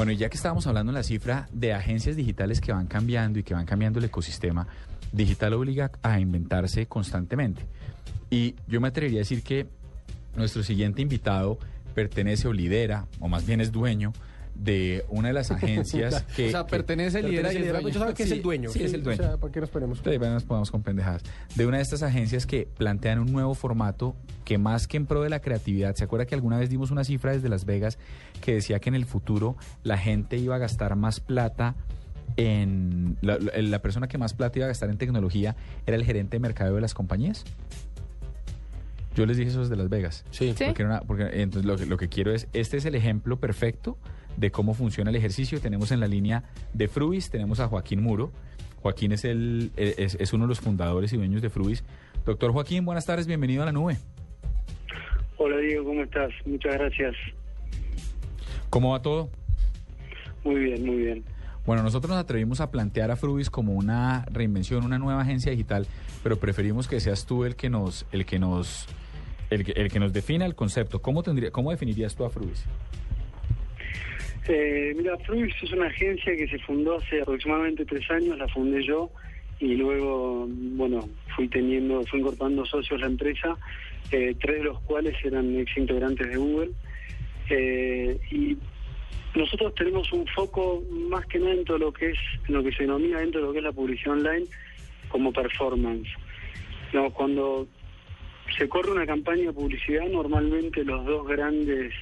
Bueno, ya que estábamos hablando en la cifra de agencias digitales que van cambiando y que van cambiando el ecosistema, digital obliga a inventarse constantemente. Y yo me atrevería a decir que nuestro siguiente invitado pertenece o lidera, o más bien es dueño, de una de las agencias que... o sea, pertenece, lidera y es dueño. Yo sabes que es el dueño. Sí, es el dueño. O sea, ¿para qué nos ponemos? Entonces, bueno, nos podemos con pendejadas. De una de estas agencias que plantean un nuevo formato que más que en pro de la creatividad, ¿se acuerda que alguna vez dimos una cifra desde Las Vegas que decía que en el futuro la gente iba a gastar más plata en... La, la- la persona que más plata iba a gastar en tecnología era el gerente de mercado de las compañías? Yo les dije eso desde Las Vegas. Sí. Sí. Porque, era una- porque entonces lo que, lo que quiero es, este es el ejemplo perfecto de cómo funciona el ejercicio. Tenemos en la línea de Fruis, tenemos a Joaquín Muro. Joaquín es, el, eh, es, es uno de los fundadores y dueños de Fruis. Doctor Joaquín, buenas tardes, bienvenido a la nube. Hola Diego, ¿cómo estás? Muchas gracias. ¿Cómo va todo? Muy bien, muy bien. Bueno, nosotros nos atrevimos a plantear a Fruis como una reinvención, una nueva agencia digital, pero preferimos que seas tú el que nos, el que nos, el que, el que nos defina el concepto. ¿Cómo tendría, cómo definirías tú a Fruis? Eh, mira, Fruix es una agencia que se fundó hace aproximadamente tres años, la fundé yo y luego, bueno, fui teniendo, fui incorporando socios a la empresa, eh, tres de los cuales eran ex integrantes de Google. Eh, y nosotros tenemos un foco más que nada en todo lo que es, lo que se denomina dentro de lo que es la publicidad online como performance. No, cuando se corre una campaña de publicidad, normalmente los dos grandes,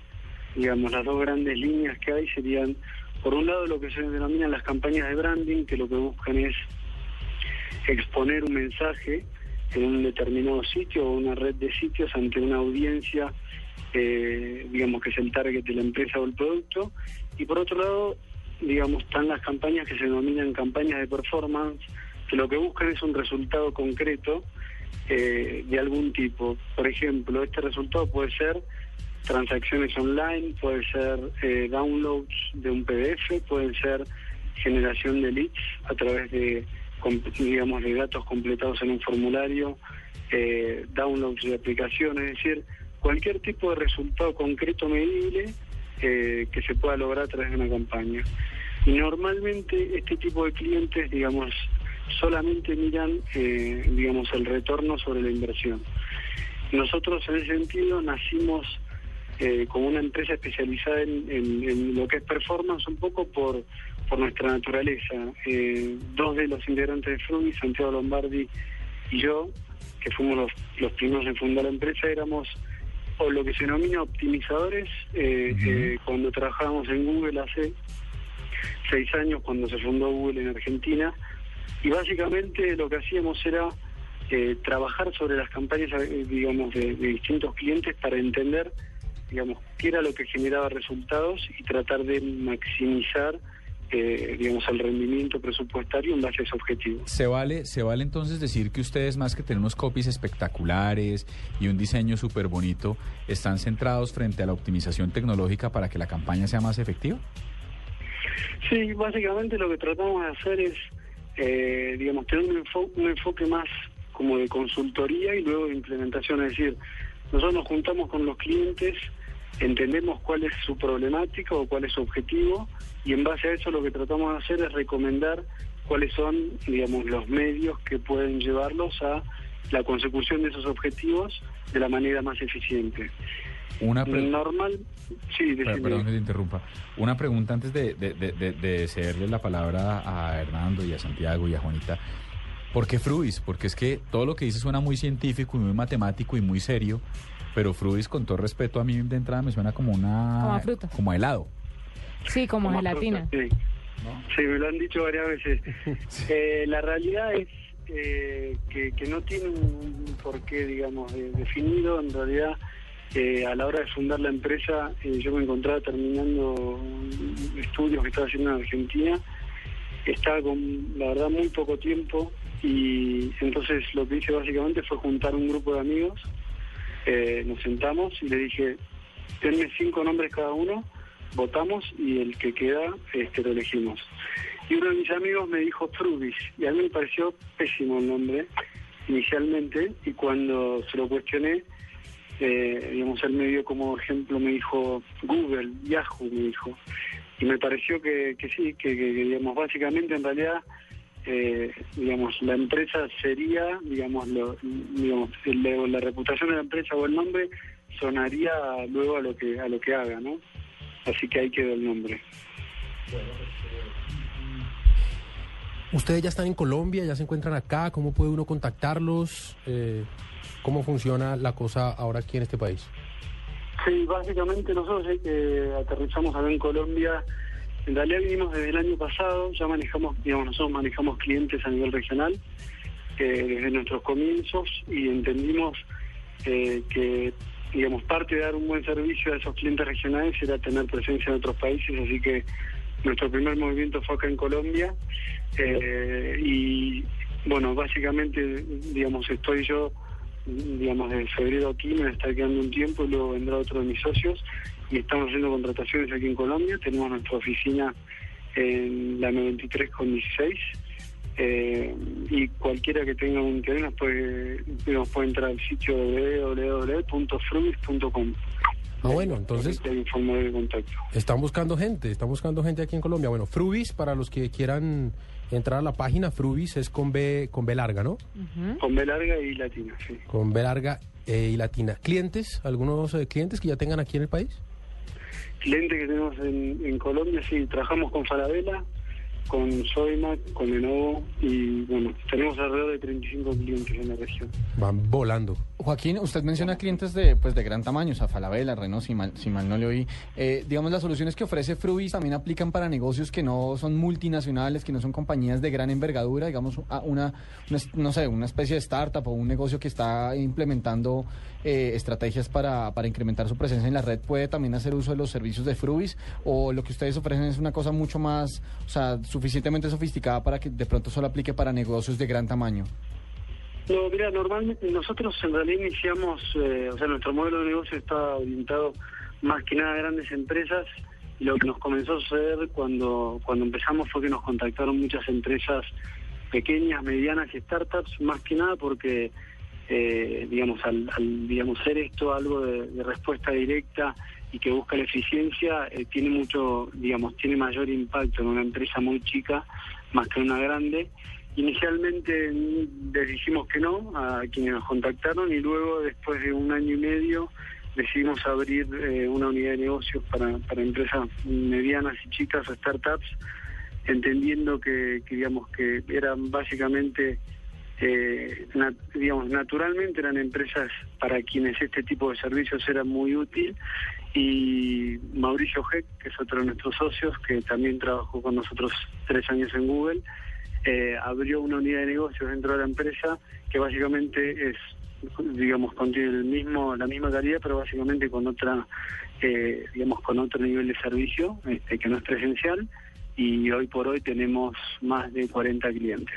digamos, las dos grandes líneas que hay serían, por un lado, lo que se denominan las campañas de branding, que lo que buscan es exponer un mensaje en un determinado sitio o una red de sitios ante una audiencia, eh, digamos, que es el target de la empresa o el producto. Y por otro lado, digamos, están las campañas que se denominan campañas de performance, que lo que buscan es un resultado concreto eh, de algún tipo. Por ejemplo, este resultado puede ser transacciones online, puede ser eh, downloads de un PDF, pueden ser generación de leads a través de, digamos, de datos completados en un formulario, eh, downloads de aplicaciones, es decir, cualquier tipo de resultado concreto medible eh, que se pueda lograr a través de una campaña. Y normalmente este tipo de clientes, digamos, solamente miran, digamos, el retorno sobre la inversión. Nosotros en ese sentido nacimos eh, como una empresa especializada en, en- en lo que es performance un poco por, por nuestra naturaleza. Eh, dos de los integrantes de Frumi, Santiago Lombardi y yo, que fuimos los, los primeros en fundar la empresa, éramos o lo que se denomina optimizadores. eh, eh, cuando trabajábamos en Google hace seis años, cuando se fundó Google en Argentina, y básicamente lo que hacíamos era eh, trabajar sobre las campañas, digamos, de, de distintos clientes para entender, digamos, qué era lo que generaba resultados y tratar de maximizar, eh, digamos, el rendimiento presupuestario en base a ese objetivo. ¿Se vale, ¿Se vale entonces decir que ustedes, más que tener unos copies espectaculares y un diseño súper bonito, están centrados frente a la optimización tecnológica para que la campaña sea más efectiva? Sí, básicamente lo que tratamos de hacer es, eh, digamos, tener un, enfo- un enfoque más como de consultoría y luego de implementación. Es decir, nosotros nos juntamos con los clientes, entendemos cuál es su problemática o cuál es su objetivo y en base a eso lo que tratamos de hacer es recomendar cuáles son, digamos, los medios que pueden llevarlos a la consecución de esos objetivos de la manera más eficiente. Una Normal, sí, Per- decime. Perdón que te interrumpa. Una pregunta antes de, de, de, de- de cederle la palabra a Hernando y a Santiago y a Juanita. ¿Por qué Fruis? Porque es que todo lo que dice suena muy científico y muy matemático y muy serio, pero Fruis, con todo respeto, a mí de entrada me suena como una... Como a fruta. Como a helado. Sí, como Como gelatina. fruta, Sí. Sí, me lo han dicho varias veces. Eh, la realidad es eh, que, que no tiene un porqué, digamos, de- definido. En realidad, eh, a la hora de fundar la empresa, eh, yo me encontraba terminando estudios que estaba haciendo en Argentina. Estaba con, la verdad, muy poco tiempo y entonces lo que hice básicamente fue juntar un grupo de amigos. Eh, nos sentamos y le dije, denme cinco nombres cada uno, votamos y el que queda este, lo elegimos. Y uno de mis amigos me dijo Frubis, y a mí me pareció pésimo el nombre inicialmente, y cuando se lo cuestioné, eh, digamos, él me dio como ejemplo, me dijo Google, Yahoo, me dijo. y me pareció que, que sí, que, digamos, básicamente en realidad, eh, digamos, la empresa sería, digamos, lo, digamos la reputación de la empresa o el nombre sonaría luego a lo que a lo que haga, ¿no? Así que ahí quedó el nombre. Ustedes ya están en Colombia, ya se encuentran acá, ¿cómo puede uno contactarlos? Eh, ¿Cómo funciona la cosa ahora aquí en este país? Sí, básicamente nosotros que aterrizamos acá en Colombia, en realidad vinimos desde el año pasado, ya manejamos, digamos, nosotros manejamos clientes a nivel regional desde nuestros comienzos y entendimos eh, que, digamos, parte de dar un buen servicio a esos clientes regionales era tener presencia en otros países, así que nuestro primer movimiento fue acá en Colombia eh, y, bueno, básicamente, digamos, estoy yo digamos, de febrero aquí, me está quedando un tiempo y luego vendrá otro de mis socios y estamos haciendo contrataciones aquí en Colombia. Tenemos nuestra oficina en la 93 con 16 eh, y cualquiera que tenga un interés nos puede, nos puede entrar al sitio www.frubis.com. Ah, bueno, entonces. De contacto. Están buscando gente, están buscando gente aquí en Colombia. Bueno, Frubis, para los que quieran entrar a la página, Frubis es con B, con B larga, ¿no? Con B larga y latina, sí. Con B larga eh, y latina. ¿Clientes? ¿Algunos eh, clientes que ya tengan aquí en el país? Clientes que tenemos en, en Colombia, sí. Trabajamos con Falabella, con Soymac, con Lenovo y bueno, tenemos alrededor de 35 clientes en la región. Van volando. Joaquín, usted menciona clientes de pues de gran tamaño, o sea, Falabella, Renault, si mal, si mal no le oí. Eh, digamos, las soluciones que ofrece Frubis también aplican para negocios que no son multinacionales, que no son compañías de gran envergadura, digamos, una, no sé, una especie de startup o un negocio que está implementando eh, estrategias para, para incrementar su presencia en la red, ¿puede también hacer uso de los servicios de Frubis? ¿O lo que ustedes ofrecen es una cosa mucho más, o sea, suficientemente sofisticada para que de pronto solo aplique para negocios de gran tamaño? No, mira, normalmente nosotros en realidad iniciamos, eh, o sea, nuestro modelo de negocio está orientado más que nada a grandes empresas. Y lo que nos comenzó a suceder cuando, cuando empezamos fue que nos contactaron muchas empresas pequeñas, medianas y startups, más que nada porque, eh, digamos, al, digamos, ser esto algo de, respuesta directa y que busca la eficiencia, eh, tiene mucho, digamos, tiene mayor impacto en una empresa muy chica más que en una grande. Inicialmente les dijimos que no a quienes nos contactaron y luego, después de un año y medio, decidimos abrir eh, una unidad de negocios para, para empresas medianas y chicas o startups, entendiendo que, digamos que eran básicamente, eh, digamos, naturalmente eran empresas para quienes este tipo de servicios era muy útil y Mauricio Heck, que es otro de nuestros socios, que también trabajó con nosotros tres años en Google, eh, abrió una unidad de negocios dentro de la empresa que básicamente es, digamos, contiene el mismo, la misma calidad, pero básicamente con otra, eh, digamos, con otro nivel de servicio, este, que no es presencial, y hoy por hoy tenemos más de 40 clientes.